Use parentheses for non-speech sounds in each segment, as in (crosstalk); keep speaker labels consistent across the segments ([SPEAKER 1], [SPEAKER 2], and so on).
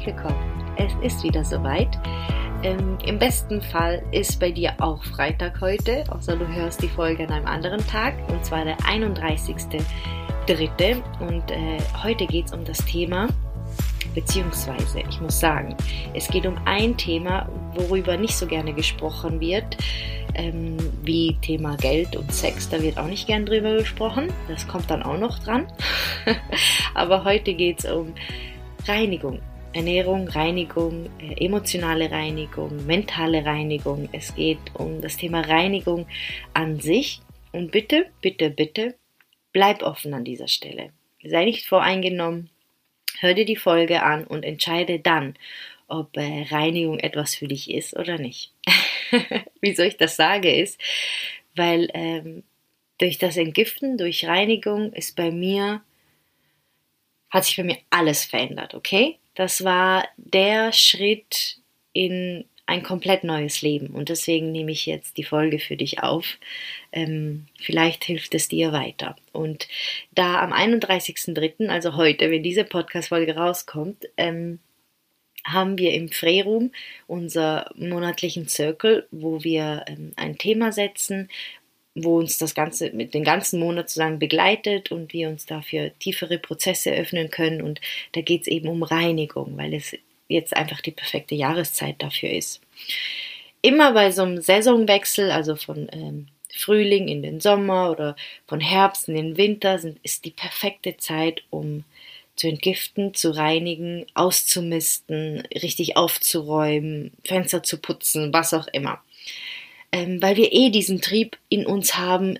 [SPEAKER 1] herzlich willkommen. Es ist wieder soweit. Ähm, Im besten Fall ist bei dir auch Freitag heute, außer du hörst die Folge an einem anderen Tag, und zwar der 31.3. Und äh, heute geht es um das Thema, beziehungsweise ich muss sagen, es geht um ein Thema, worüber nicht so gerne gesprochen wird, ähm, wie Thema Geld und Sex. Da wird auch nicht gern drüber gesprochen. Das kommt dann auch noch dran. (laughs) Aber heute geht es um Reinigung. Ernährung, Reinigung, äh, emotionale Reinigung, mentale Reinigung. Es geht um das Thema Reinigung an sich. Und bitte, bitte, bitte, bleib offen an dieser Stelle. Sei nicht voreingenommen. Hör dir die Folge an und entscheide dann, ob äh, Reinigung etwas für dich ist oder nicht. (laughs) Wieso ich das sage, ist, weil ähm, durch das Entgiften, durch Reinigung ist bei mir, hat sich bei mir alles verändert, okay? Das war der Schritt in ein komplett neues Leben und deswegen nehme ich jetzt die Folge für dich auf. Ähm, vielleicht hilft es dir weiter. Und da am 31.03., also heute, wenn diese Podcast-Folge rauskommt, ähm, haben wir im Freeroom unser monatlichen Circle, wo wir ähm, ein Thema setzen, wo uns das Ganze mit den ganzen Monat sozusagen begleitet und wir uns dafür tiefere Prozesse öffnen können. Und da geht es eben um Reinigung, weil es jetzt einfach die perfekte Jahreszeit dafür ist. Immer bei so einem Saisonwechsel, also von ähm, Frühling in den Sommer oder von Herbst in den Winter, sind, ist die perfekte Zeit, um zu entgiften, zu reinigen, auszumisten, richtig aufzuräumen, Fenster zu putzen, was auch immer. Ähm, weil wir eh diesen Trieb in uns haben,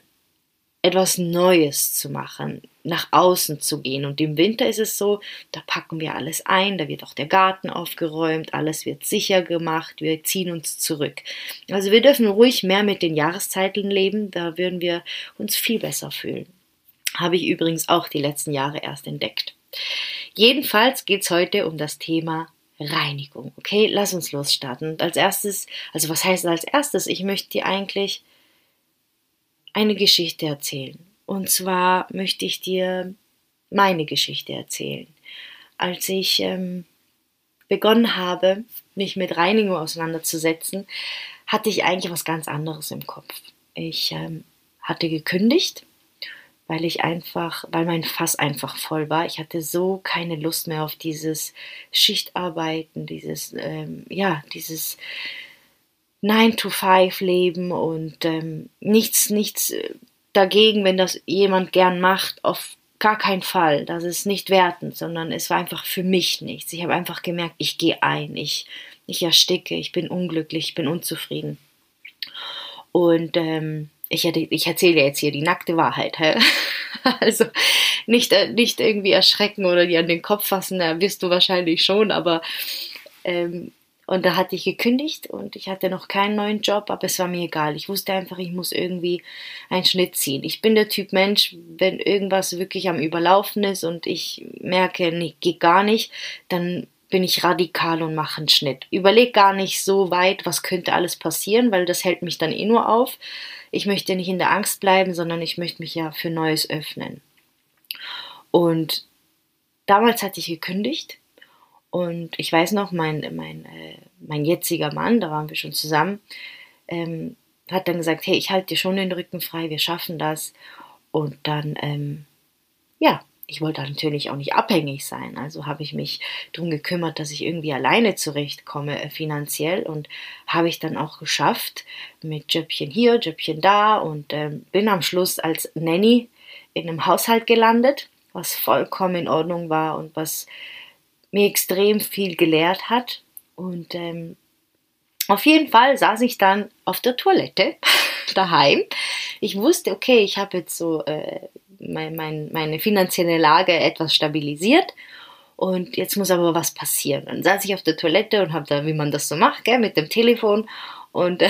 [SPEAKER 1] etwas Neues zu machen, nach außen zu gehen. Und im Winter ist es so, da packen wir alles ein, da wird auch der Garten aufgeräumt, alles wird sicher gemacht, wir ziehen uns zurück. Also wir dürfen ruhig mehr mit den Jahreszeiten leben, da würden wir uns viel besser fühlen. Habe ich übrigens auch die letzten Jahre erst entdeckt. Jedenfalls geht es heute um das Thema Reinigung. Okay, lass uns losstarten. Und als erstes, also was heißt als erstes? Ich möchte dir eigentlich eine Geschichte erzählen. Und zwar möchte ich dir meine Geschichte erzählen. Als ich ähm, begonnen habe, mich mit Reinigung auseinanderzusetzen, hatte ich eigentlich was ganz anderes im Kopf. Ich ähm, hatte gekündigt weil ich einfach, weil mein Fass einfach voll war. Ich hatte so keine Lust mehr auf dieses Schichtarbeiten, dieses, ähm, ja, dieses 9-to-5-Leben und ähm, nichts, nichts äh, dagegen, wenn das jemand gern macht, auf gar keinen Fall. Das ist nicht wertend, sondern es war einfach für mich nichts. Ich habe einfach gemerkt, ich gehe ein, ich, ich ersticke, ich bin unglücklich, ich bin unzufrieden. Und ähm, ich, ich erzähle jetzt hier die nackte Wahrheit. Hä? (laughs) Also nicht, äh, nicht irgendwie erschrecken oder die an den Kopf fassen, da wirst du wahrscheinlich schon, aber ähm, und da hatte ich gekündigt und ich hatte noch keinen neuen Job, aber es war mir egal. Ich wusste einfach, ich muss irgendwie einen Schnitt ziehen. Ich bin der Typ Mensch, wenn irgendwas wirklich am Überlaufen ist und ich merke, nee, geht gar nicht, dann bin ich radikal und mache einen Schnitt. Überleg gar nicht so weit, was könnte alles passieren, weil das hält mich dann eh nur auf. Ich möchte nicht in der Angst bleiben, sondern ich möchte mich ja für Neues öffnen. Und damals hatte ich gekündigt und ich weiß noch, mein, mein, äh, mein jetziger Mann, da waren wir schon zusammen, ähm, hat dann gesagt, hey, ich halte dir schon den Rücken frei, wir schaffen das. Und dann, ähm, ja, ich wollte natürlich auch nicht abhängig sein. Also habe ich mich darum gekümmert, dass ich irgendwie alleine zurechtkomme äh, finanziell und habe ich dann auch geschafft mit Jöppchen hier, Jöppchen da und äh, bin am Schluss als Nanny in einem Haushalt gelandet, was vollkommen in Ordnung war und was mir extrem viel gelehrt hat. Und ähm, auf jeden Fall saß ich dann auf der Toilette (laughs) daheim. Ich wusste, okay, ich habe jetzt so äh, mein, mein, meine finanzielle Lage etwas stabilisiert. Und jetzt muss aber was passieren. Dann saß ich auf der Toilette und habe da, wie man das so macht, gell, mit dem Telefon. Und (laughs) äh,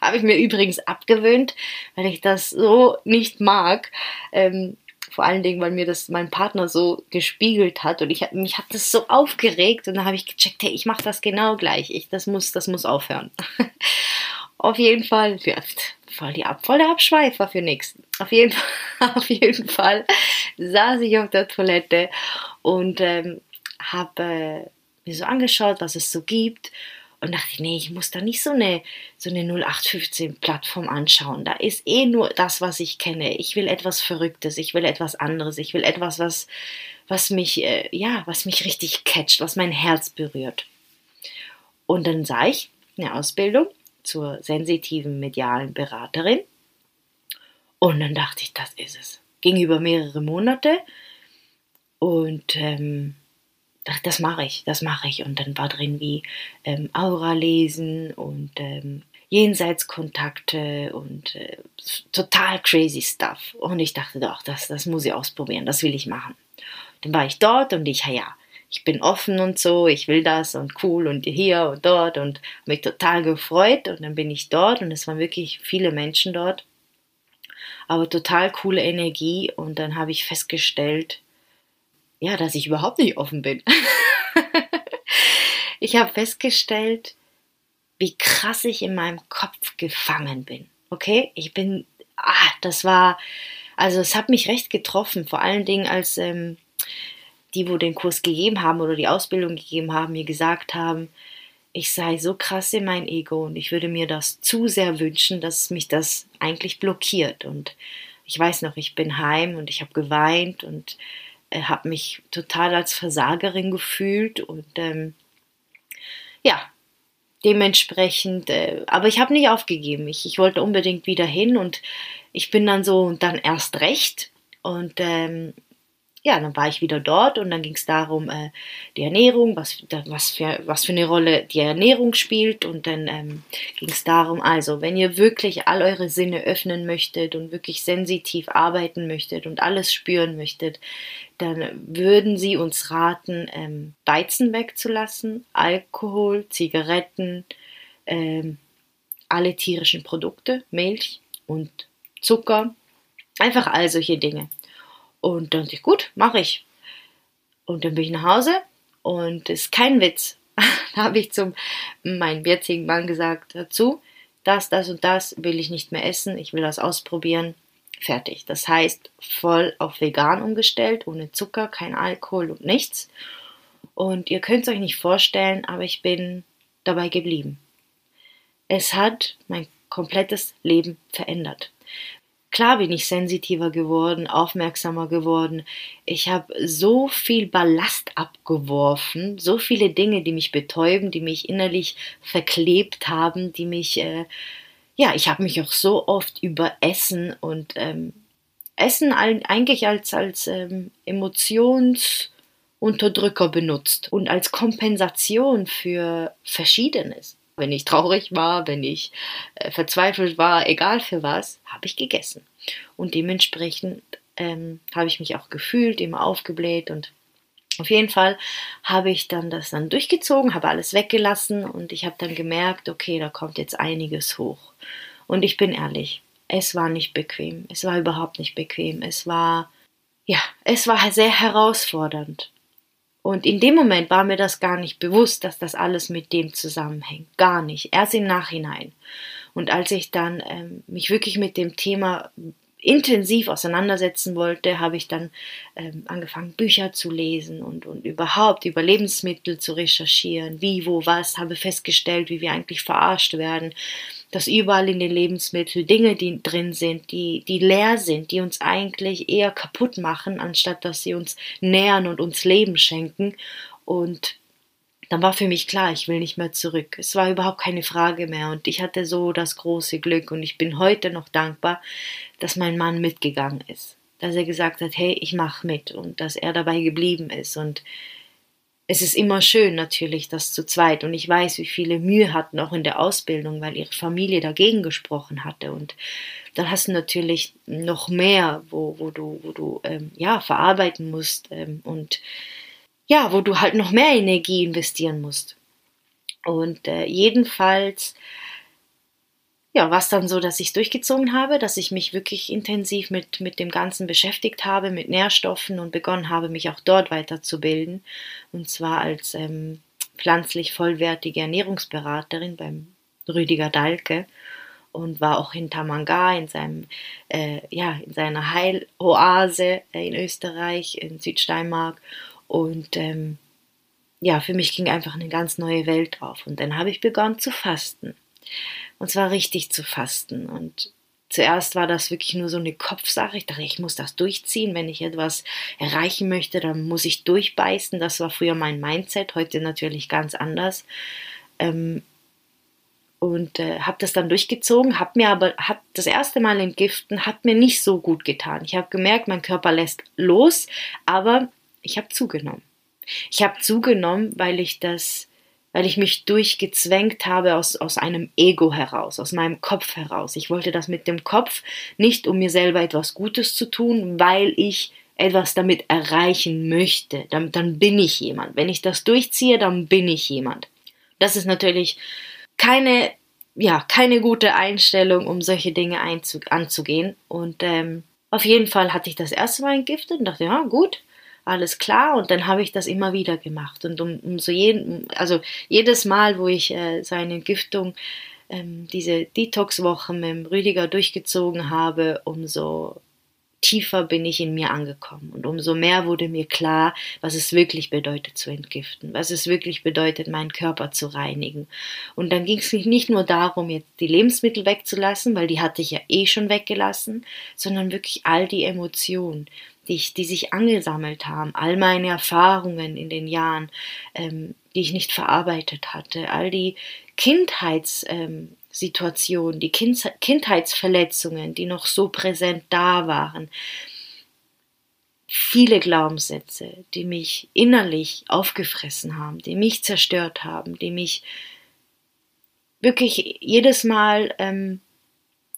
[SPEAKER 1] habe ich mir übrigens abgewöhnt, weil ich das so nicht mag. Ähm, vor allen Dingen, weil mir das mein Partner so gespiegelt hat und ich mich hat das so aufgeregt und dann habe ich gecheckt, hey, ich mache das genau gleich. Ich, das muss, das muss aufhören. (laughs) Auf jeden Fall, ja, voll, die Ab, voll der Abschweifer für nichts. Auf jeden, (laughs) auf jeden Fall saß ich auf der Toilette und ähm, habe mir so angeschaut, was es so gibt und dachte, nee, ich muss da nicht so eine, so eine 0815-Plattform anschauen. Da ist eh nur das, was ich kenne. Ich will etwas Verrücktes, ich will etwas anderes, ich will etwas, was, was mich, äh, ja, was mich richtig catcht, was mein Herz berührt. Und dann sah ich eine Ausbildung zur sensitiven medialen Beraterin. Und dann dachte ich, das ist es. Ging über mehrere Monate und ähm, dachte, das mache ich, das mache ich. Und dann war drin wie ähm, Aura lesen und ähm, Jenseitskontakte und äh, total crazy stuff. Und ich dachte doch, das, das muss ich ausprobieren, das will ich machen. Dann war ich dort und ich, ja, ich bin offen und so, ich will das und cool und hier und dort und mich total gefreut. Und dann bin ich dort und es waren wirklich viele Menschen dort, aber total coole Energie. Und dann habe ich festgestellt, ja, dass ich überhaupt nicht offen bin. (laughs) ich habe festgestellt, wie krass ich in meinem Kopf gefangen bin. Okay, ich bin, ah, das war, also es hat mich recht getroffen, vor allen Dingen als ähm, die, wo den Kurs gegeben haben oder die Ausbildung gegeben haben, mir gesagt haben, ich sei so krass in mein Ego und ich würde mir das zu sehr wünschen, dass mich das eigentlich blockiert. Und ich weiß noch, ich bin heim und ich habe geweint und äh, habe mich total als Versagerin gefühlt und ähm, ja, dementsprechend, äh, aber ich habe nicht aufgegeben. Ich, ich wollte unbedingt wieder hin und ich bin dann so und dann erst recht und ähm, ja, dann war ich wieder dort und dann ging es darum, äh, die Ernährung, was, was, für, was für eine Rolle die Ernährung spielt und dann ähm, ging es darum, also wenn ihr wirklich all eure Sinne öffnen möchtet und wirklich sensitiv arbeiten möchtet und alles spüren möchtet, dann würden sie uns raten, ähm, Weizen wegzulassen, Alkohol, Zigaretten, ähm, alle tierischen Produkte, Milch und Zucker, einfach all solche Dinge. Und dann dachte ich, gut, mache ich. Und dann bin ich nach Hause und ist kein Witz. (laughs) da habe ich zum meinem jetzigen Mann gesagt dazu, das, das und das will ich nicht mehr essen, ich will das ausprobieren. Fertig. Das heißt, voll auf vegan umgestellt, ohne Zucker, kein Alkohol und nichts. Und ihr könnt es euch nicht vorstellen, aber ich bin dabei geblieben. Es hat mein komplettes Leben verändert. Klar bin ich sensitiver geworden, aufmerksamer geworden. Ich habe so viel Ballast abgeworfen, so viele Dinge, die mich betäuben, die mich innerlich verklebt haben, die mich, äh, ja, ich habe mich auch so oft über Essen und ähm, Essen eigentlich als, als ähm, Emotionsunterdrücker benutzt und als Kompensation für Verschiedenes. Wenn ich traurig war, wenn ich äh, verzweifelt war, egal für was, habe ich gegessen. Und dementsprechend ähm, habe ich mich auch gefühlt, immer aufgebläht und auf jeden Fall habe ich dann das dann durchgezogen, habe alles weggelassen und ich habe dann gemerkt, okay, da kommt jetzt einiges hoch. Und ich bin ehrlich, es war nicht bequem. Es war überhaupt nicht bequem. Es war, ja, es war sehr herausfordernd. Und in dem Moment war mir das gar nicht bewusst, dass das alles mit dem zusammenhängt. Gar nicht. Erst im Nachhinein. Und als ich dann ähm, mich wirklich mit dem Thema intensiv auseinandersetzen wollte, habe ich dann ähm, angefangen, Bücher zu lesen und, und überhaupt über Lebensmittel zu recherchieren, wie, wo, was, habe festgestellt, wie wir eigentlich verarscht werden, dass überall in den Lebensmitteln Dinge die drin sind, die, die leer sind, die uns eigentlich eher kaputt machen, anstatt dass sie uns nähern und uns Leben schenken. Und dann war für mich klar, ich will nicht mehr zurück. Es war überhaupt keine Frage mehr und ich hatte so das große Glück und ich bin heute noch dankbar, dass mein Mann mitgegangen ist. Dass er gesagt hat, hey, ich mach mit und dass er dabei geblieben ist und es ist immer schön natürlich, das zu zweit. Und ich weiß, wie viele Mühe hatten auch in der Ausbildung, weil ihre Familie dagegen gesprochen hatte. Und dann hast du natürlich noch mehr, wo, wo du, wo du ähm, ja verarbeiten musst ähm, und ja, wo du halt noch mehr Energie investieren musst. Und äh, jedenfalls, ja, war es dann so, dass ich es durchgezogen habe, dass ich mich wirklich intensiv mit, mit dem Ganzen beschäftigt habe, mit Nährstoffen und begonnen habe, mich auch dort weiterzubilden. Und zwar als ähm, pflanzlich vollwertige Ernährungsberaterin beim Rüdiger Dahlke und war auch in Tamanga, in seinem, äh, ja, in seiner Heiloase äh, in Österreich, in Südsteinmark und ähm, ja, für mich ging einfach eine ganz neue Welt auf. Und dann habe ich begonnen zu fasten. Und zwar richtig zu fasten. Und zuerst war das wirklich nur so eine Kopfsache. Ich dachte, ich muss das durchziehen. Wenn ich etwas erreichen möchte, dann muss ich durchbeißen. Das war früher mein Mindset, heute natürlich ganz anders. Ähm, und äh, habe das dann durchgezogen, habe mir aber hab das erste Mal entgiften, hat mir nicht so gut getan. Ich habe gemerkt, mein Körper lässt los, aber ich habe zugenommen. Ich habe zugenommen, weil ich das, weil ich mich durchgezwängt habe aus, aus einem Ego heraus, aus meinem Kopf heraus. Ich wollte das mit dem Kopf nicht, um mir selber etwas Gutes zu tun, weil ich etwas damit erreichen möchte. Dann, dann bin ich jemand. Wenn ich das durchziehe, dann bin ich jemand. Das ist natürlich keine, ja, keine gute Einstellung, um solche Dinge anzugehen. Und ähm, auf jeden Fall hatte ich das erste Mal entgiftet und dachte, ja, gut, alles klar. Und dann habe ich das immer wieder gemacht. Und um, um so jeden, also jedes Mal, wo ich äh, seine Entgiftung, ähm, diese Detox-Woche mit Rüdiger durchgezogen habe, umso tiefer bin ich in mir angekommen und umso mehr wurde mir klar, was es wirklich bedeutet zu entgiften, was es wirklich bedeutet, meinen Körper zu reinigen. Und dann ging es nicht nur darum, jetzt die Lebensmittel wegzulassen, weil die hatte ich ja eh schon weggelassen, sondern wirklich all die Emotionen, die, ich, die sich angesammelt haben, all meine Erfahrungen in den Jahren, ähm, die ich nicht verarbeitet hatte, all die Kindheits ähm, Situationen, die kind Kindheitsverletzungen, die noch so präsent da waren, viele Glaubenssätze, die mich innerlich aufgefressen haben, die mich zerstört haben, die mich wirklich jedes Mal ähm,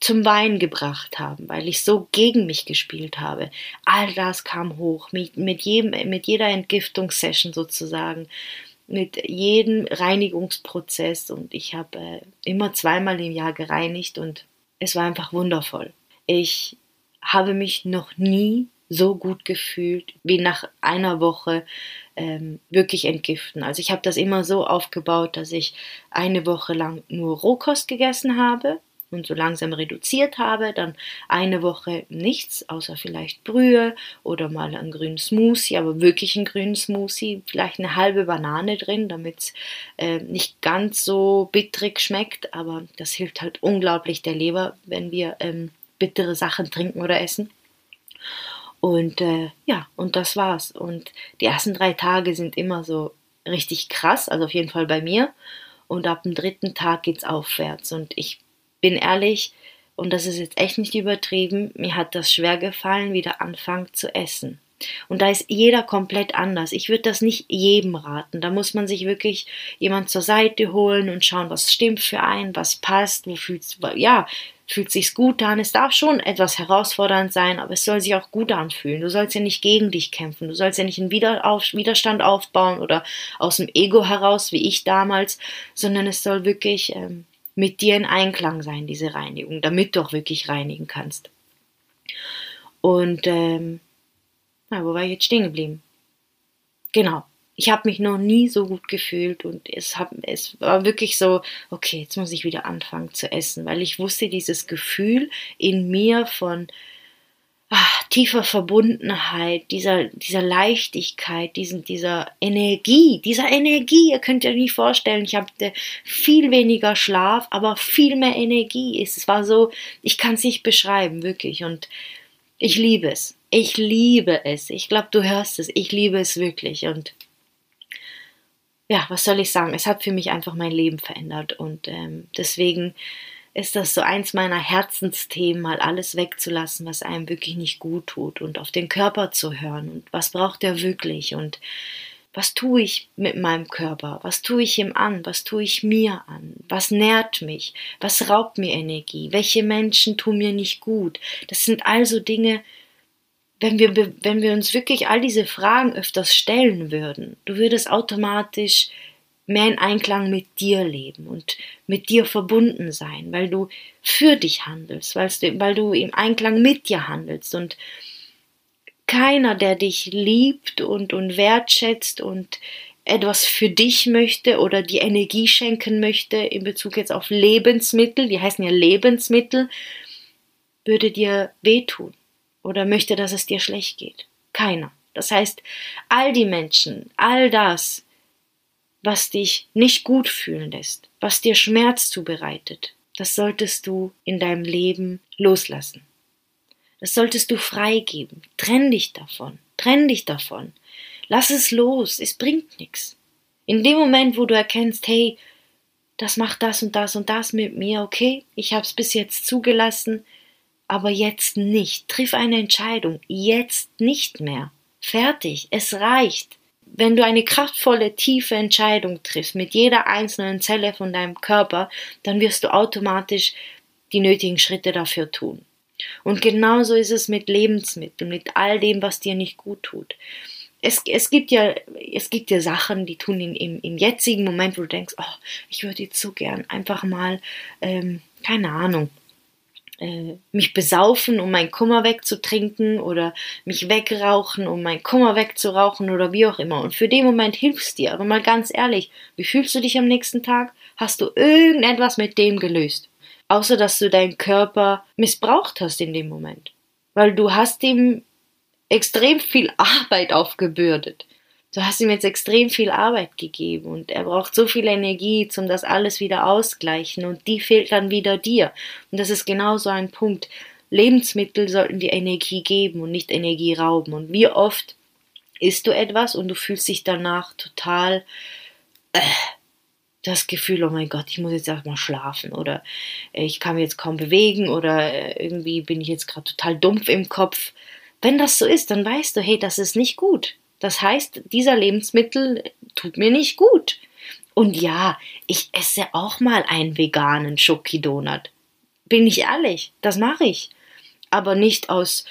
[SPEAKER 1] zum Weinen gebracht haben, weil ich so gegen mich gespielt habe. All das kam hoch, mit, mit, jedem, mit jeder Entgiftungssession sozusagen mit jedem Reinigungsprozess und ich habe äh, immer zweimal im Jahr gereinigt und es war einfach wundervoll. Ich habe mich noch nie so gut gefühlt wie nach einer Woche ähm, wirklich entgiften. Also ich habe das immer so aufgebaut, dass ich eine Woche lang nur Rohkost gegessen habe und so langsam reduziert habe, dann eine Woche nichts, außer vielleicht Brühe oder mal einen grünen Smoothie, aber wirklich einen grünen Smoothie, vielleicht eine halbe Banane drin, damit es äh, nicht ganz so bittrig schmeckt, aber das hilft halt unglaublich der Leber, wenn wir ähm, bittere Sachen trinken oder essen. Und äh, ja, und das war's. Und die ersten drei Tage sind immer so richtig krass, also auf jeden Fall bei mir. Und ab dem dritten Tag geht's aufwärts. Und ich bin ehrlich, und das ist jetzt echt nicht übertrieben, mir hat das schwer gefallen, wieder anfangen zu essen. Und da ist jeder komplett anders. Ich würde das nicht jedem raten. Da muss man sich wirklich jemand zur Seite holen und schauen, was stimmt für einen, was passt, wo fühlt's, ja, fühlt sich's gut an. Es darf schon etwas herausfordernd sein, aber es soll sich auch gut anfühlen. Du sollst ja nicht gegen dich kämpfen. Du sollst ja nicht einen Widerstand aufbauen oder aus dem Ego heraus, wie ich damals, sondern es soll wirklich ähm, mit dir in Einklang sein, diese Reinigung, damit du auch wirklich reinigen kannst. Und ähm, na, wo war ich jetzt stehen geblieben? Genau. Ich habe mich noch nie so gut gefühlt und es, hab, es war wirklich so, okay, jetzt muss ich wieder anfangen zu essen, weil ich wusste, dieses Gefühl in mir von, ach, tiefer Verbundenheit, dieser, dieser Leichtigkeit, diesen, dieser Energie, dieser Energie, ihr könnt euch nicht vorstellen, ich hatte viel weniger Schlaf, aber viel mehr Energie. Es war so, ich kann es nicht beschreiben, wirklich. Und ich liebe es. Ich liebe es. Ich glaube, du hörst es. Ich liebe es wirklich. Und ja, was soll ich sagen? Es hat für mich einfach mein Leben verändert. Und ähm, deswegen ist das so eins meiner Herzensthemen, mal alles wegzulassen, was einem wirklich nicht gut tut und auf den Körper zu hören und was braucht er wirklich und was tue ich mit meinem Körper? Was tue ich ihm an? Was tue ich mir an? Was nährt mich? Was raubt mir Energie? Welche Menschen tun mir nicht gut? Das sind also Dinge, wenn wir, wenn wir uns wirklich all diese Fragen öfters stellen würden, du würdest automatisch mehr in Einklang mit dir leben und mit dir verbunden sein, weil du für dich handelst, weil du im Einklang mit dir handelst und keiner, der dich liebt und, und wertschätzt und etwas für dich möchte oder die Energie schenken möchte in Bezug jetzt auf Lebensmittel, die heißen ja Lebensmittel, würde dir wehtun oder möchte, dass es dir schlecht geht. Keiner. Das heißt, all die Menschen, all das, was dich nicht gut fühlen lässt, was dir Schmerz zubereitet, das solltest du in deinem Leben loslassen. Das solltest du freigeben. Trenn dich davon. Trenn dich davon. Lass es los. Es bringt nichts. In dem Moment, wo du erkennst, hey, das macht das und das und das mit mir, okay, ich habe es bis jetzt zugelassen, aber jetzt nicht. Triff eine Entscheidung. Jetzt nicht mehr. Fertig. Es reicht. Wenn du eine kraftvolle, tiefe Entscheidung triffst mit jeder einzelnen Zelle von deinem Körper, dann wirst du automatisch die nötigen Schritte dafür tun. Und genauso ist es mit Lebensmitteln, mit all dem, was dir nicht gut tut. Es, es, gibt ja, es gibt ja Sachen, die tun in, im, im jetzigen Moment, wo du denkst, oh, ich würde jetzt so gern einfach mal, ähm, keine Ahnung, äh, mich besaufen, um meinen Kummer wegzutrinken oder mich wegrauchen, um meinen Kummer wegzurauchen oder wie auch immer. Und für den Moment hilfst dir. Aber mal ganz ehrlich, wie fühlst du dich am nächsten Tag? Hast du irgendetwas mit dem gelöst? Außer dass du deinen Körper missbraucht hast in dem Moment. Weil du hast ihm extrem viel Arbeit aufgebürdet du hast ihm jetzt extrem viel Arbeit gegeben und er braucht so viel Energie, um das alles wieder ausgleichen und die fehlt dann wieder dir. Und das ist genau so ein Punkt. Lebensmittel sollten dir Energie geben und nicht Energie rauben. Und wie oft isst du etwas und du fühlst dich danach total äh, das Gefühl, oh mein Gott, ich muss jetzt erstmal schlafen oder äh, ich kann mich jetzt kaum bewegen oder äh, irgendwie bin ich jetzt gerade total dumpf im Kopf. Wenn das so ist, dann weißt du, hey, das ist nicht gut. Das heißt, dieser Lebensmittel tut mir nicht gut. Und ja, ich esse auch mal einen veganen Schoki-Donut. Bin ich ehrlich, das mache ich. Aber nicht aus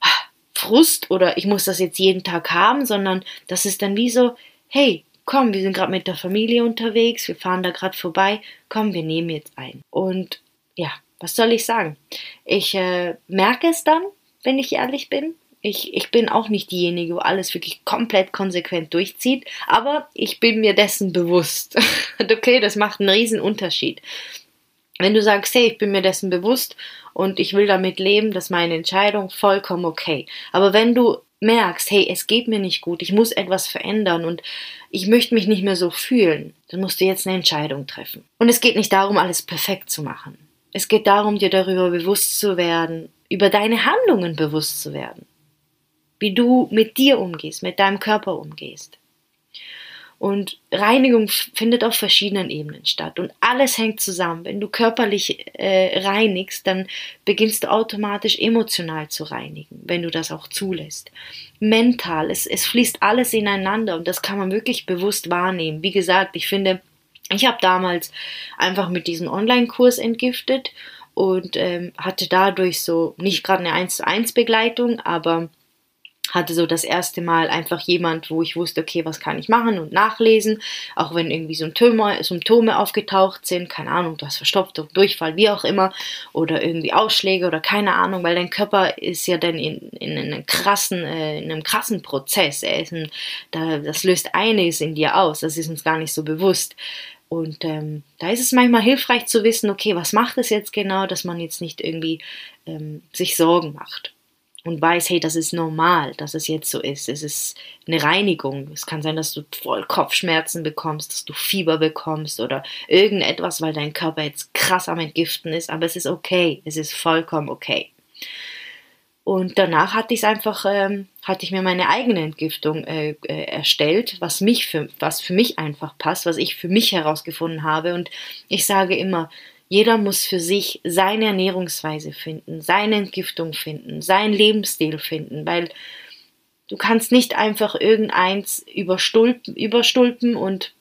[SPEAKER 1] ah, Frust oder ich muss das jetzt jeden Tag haben, sondern das ist dann wie so, hey, komm, wir sind gerade mit der Familie unterwegs, wir fahren da gerade vorbei, komm, wir nehmen jetzt ein. Und ja, was soll ich sagen? Ich äh, merke es dann, wenn ich ehrlich bin, ich, ich bin auch nicht diejenige, wo alles wirklich komplett konsequent durchzieht, aber ich bin mir dessen bewusst. (laughs) okay, das macht einen riesen Unterschied. Wenn du sagst, hey, ich bin mir dessen bewusst und ich will damit leben, das ist meine Entscheidung, vollkommen okay. Aber wenn du merkst, hey, es geht mir nicht gut, ich muss etwas verändern und ich möchte mich nicht mehr so fühlen, dann musst du jetzt eine Entscheidung treffen. Und es geht nicht darum, alles perfekt zu machen. Es geht darum, dir darüber bewusst zu werden, über deine Handlungen bewusst zu werden wie du mit dir umgehst, mit deinem Körper umgehst. Und Reinigung findet auf verschiedenen Ebenen statt. Und alles hängt zusammen. Wenn du körperlich äh, reinigst, dann beginnst du automatisch emotional zu reinigen, wenn du das auch zulässt. Mental, es, es fließt alles ineinander und das kann man wirklich bewusst wahrnehmen. Wie gesagt, ich finde, ich habe damals einfach mit diesem Online-Kurs entgiftet und ähm, hatte dadurch so nicht gerade eine 1 zu 1 Begleitung, aber hatte so das erste Mal einfach jemand, wo ich wusste, okay, was kann ich machen und nachlesen, auch wenn irgendwie Symptome, Symptome aufgetaucht sind, keine Ahnung, du hast Verstopfung, Durchfall, wie auch immer, oder irgendwie Ausschläge oder keine Ahnung, weil dein Körper ist ja dann in, in einem krassen, äh, in einem krassen Prozess, er ist ein, da, das löst einiges in dir aus, das ist uns gar nicht so bewusst. Und ähm, da ist es manchmal hilfreich zu wissen, okay, was macht es jetzt genau, dass man jetzt nicht irgendwie ähm, sich Sorgen macht und weiß, hey, das ist normal, dass es jetzt so ist. Es ist eine Reinigung. Es kann sein, dass du voll Kopfschmerzen bekommst, dass du Fieber bekommst oder irgendetwas, weil dein Körper jetzt krass am Entgiften ist, aber es ist okay. Es ist vollkommen okay. Und danach hatte ich einfach, ähm, hatte ich mir meine eigene Entgiftung äh, äh, erstellt, was mich für, was für mich einfach passt, was ich für mich herausgefunden habe. Und ich sage immer, jeder muss für sich seine Ernährungsweise finden, seine Entgiftung finden, seinen Lebensstil finden, weil du kannst nicht einfach irgendeins überstulpen, überstulpen und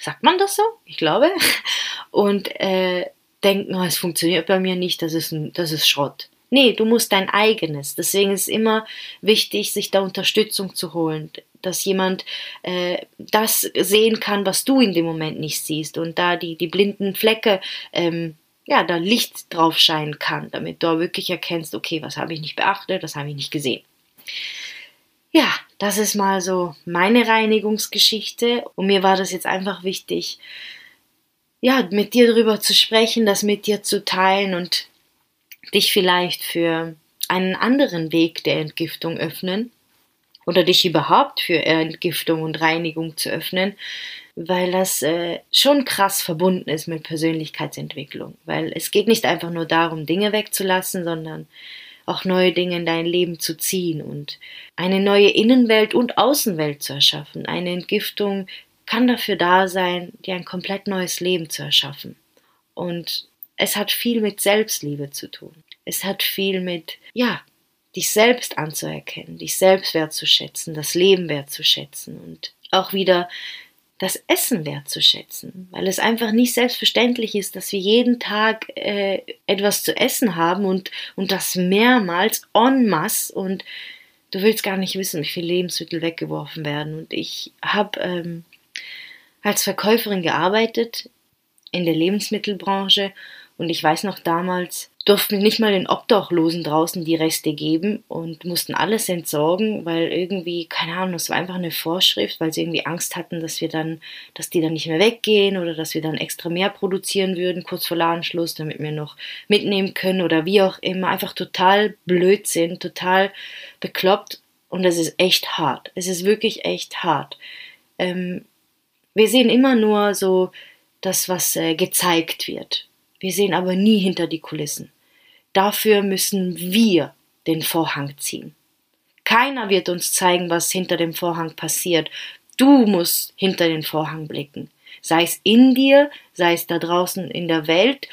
[SPEAKER 1] sagt man das so? Ich glaube. (laughs) Und äh, denken, oh, es funktioniert bei mir nicht, das ist, ein, das ist Schrott. Nee, du musst dein eigenes. Deswegen ist es immer wichtig, sich da Unterstützung zu holen, dass jemand äh, das sehen kann, was du in dem Moment nicht siehst und da die, die blinden Flecke, ähm, ja, da Licht drauf scheinen kann, damit du wirklich erkennst, okay, was habe ich nicht beachtet, was habe ich nicht gesehen. Ja, das ist mal so meine Reinigungsgeschichte und mir war das jetzt einfach wichtig, ja, mit dir darüber zu sprechen, das mit dir zu teilen und dich vielleicht für einen anderen Weg der Entgiftung öffnen oder dich überhaupt für Entgiftung und Reinigung zu öffnen, weil das äh, schon krass verbunden ist mit Persönlichkeitsentwicklung. Weil es geht nicht einfach nur darum, Dinge wegzulassen, sondern auch neue Dinge in dein Leben zu ziehen und eine neue Innenwelt und Außenwelt zu erschaffen. Eine Entgiftung kann dafür da sein, dir ein komplett neues Leben zu erschaffen. Und es hat viel mit Selbstliebe zu tun. Es hat viel mit, ja, dich selbst anzuerkennen, dich selbst wertzuschätzen, das Leben wertzuschätzen und auch wieder das Essen wertzuschätzen, weil es einfach nicht selbstverständlich ist, dass wir jeden Tag äh, etwas zu essen haben und, und das mehrmals en masse und du willst gar nicht wissen, wie viele Lebensmittel weggeworfen werden. Und ich habe ähm, als Verkäuferin gearbeitet in der Lebensmittelbranche und ich weiß noch damals, durften nicht mal den Obdachlosen draußen die Reste geben und mussten alles entsorgen, weil irgendwie, keine Ahnung, es war einfach eine Vorschrift, weil sie irgendwie Angst hatten, dass wir dann, dass die dann nicht mehr weggehen oder dass wir dann extra mehr produzieren würden, kurz vor Ladenschluss, damit wir noch mitnehmen können oder wie auch immer. Einfach total Blödsinn, total bekloppt und es ist echt hart. Es ist wirklich echt hart. Ähm, wir sehen immer nur so das, was äh, gezeigt wird. Wir sehen aber nie hinter die Kulissen. Dafür müssen wir den Vorhang ziehen. Keiner wird uns zeigen, was hinter dem Vorhang passiert. Du musst hinter den Vorhang blicken. Sei es in dir, sei es da draußen in der Welt,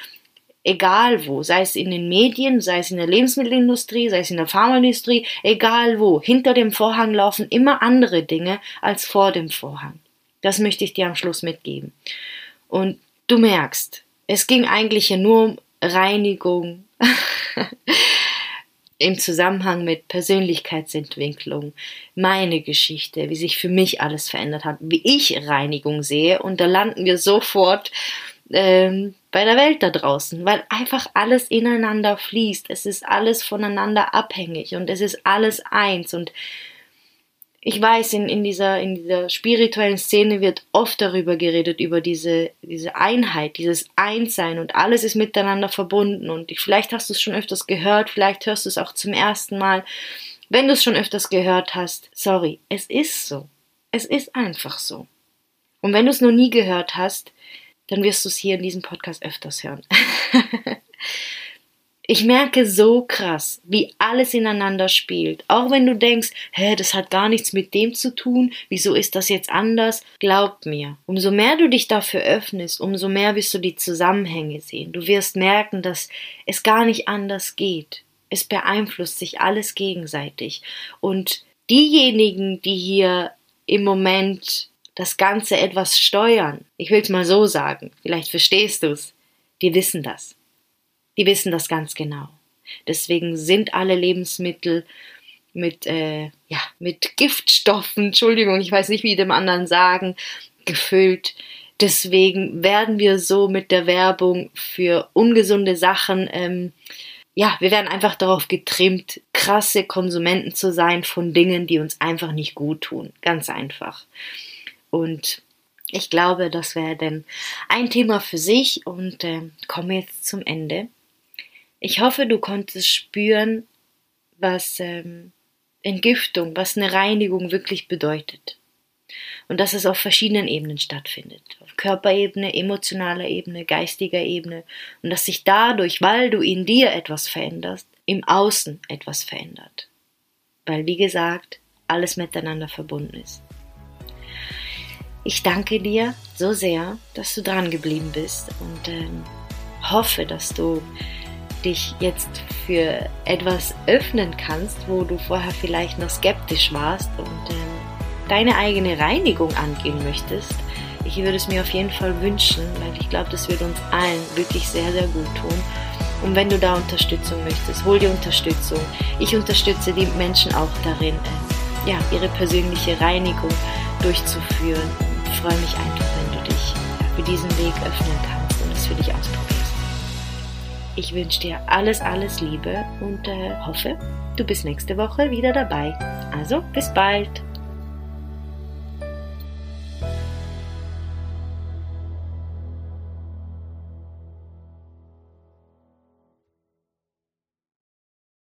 [SPEAKER 1] egal wo, sei es in den Medien, sei es in der Lebensmittelindustrie, sei es in der Pharmaindustrie, egal wo, hinter dem Vorhang laufen immer andere Dinge als vor dem Vorhang. Das möchte ich dir am Schluss mitgeben. Und du merkst, es ging eigentlich ja nur um Reinigung (laughs) im Zusammenhang mit Persönlichkeitsentwicklung, meine Geschichte, wie sich für mich alles verändert hat, wie ich Reinigung sehe. Und da landen wir sofort ähm, bei der Welt da draußen, weil einfach alles ineinander fließt. Es ist alles voneinander abhängig und es ist alles eins. Und ich weiß, in, in, dieser, in dieser spirituellen Szene wird oft darüber geredet, über diese, diese Einheit, dieses Einssein und alles ist miteinander verbunden. Und ich, vielleicht hast du es schon öfters gehört, vielleicht hörst du es auch zum ersten Mal. Wenn du es schon öfters gehört hast, sorry, es ist so. Es ist einfach so. Und wenn du es noch nie gehört hast, dann wirst du es hier in diesem Podcast öfters hören. (laughs) Ich merke so krass, wie alles ineinander spielt. Auch wenn du denkst, hä, das hat gar nichts mit dem zu tun, wieso ist das jetzt anders? Glaub mir, umso mehr du dich dafür öffnest, umso mehr wirst du die Zusammenhänge sehen. Du wirst merken, dass es gar nicht anders geht. Es beeinflusst sich alles gegenseitig. Und diejenigen, die hier im Moment das Ganze etwas steuern, ich will es mal so sagen, vielleicht verstehst du es, die wissen das. Die wissen das ganz genau. Deswegen sind alle Lebensmittel mit, äh, ja, mit Giftstoffen, Entschuldigung, ich weiß nicht, wie dem anderen sagen, gefüllt. Deswegen werden wir so mit der Werbung für ungesunde Sachen, ähm, ja, wir werden einfach darauf getrimmt, krasse Konsumenten zu sein von Dingen, die uns einfach nicht gut tun. Ganz einfach. Und ich glaube, das wäre dann ein Thema für sich und äh, komme jetzt zum Ende. Ich hoffe, du konntest spüren, was ähm, Entgiftung, was eine Reinigung wirklich bedeutet. Und dass es auf verschiedenen Ebenen stattfindet. Auf Körperebene, emotionaler Ebene, geistiger Ebene. Und dass sich dadurch, weil du in dir etwas veränderst, im Außen etwas verändert. Weil, wie gesagt, alles miteinander verbunden ist. Ich danke dir so sehr, dass du dran geblieben bist und ähm, hoffe, dass du dich jetzt für etwas öffnen kannst, wo du vorher vielleicht noch skeptisch warst und ähm, deine eigene Reinigung angehen möchtest, ich würde es mir auf jeden Fall wünschen, weil ich glaube, das wird uns allen wirklich sehr, sehr gut tun. Und wenn du da Unterstützung möchtest, hol dir Unterstützung. Ich unterstütze die Menschen auch darin, äh, ja, ihre persönliche Reinigung durchzuführen. Ich freue mich einfach, wenn du dich für diesen Weg öffnen kannst und es für dich ausprobierst. Ich wünsche dir alles, alles Liebe und äh, hoffe, du bist nächste Woche wieder dabei. Also, bis bald.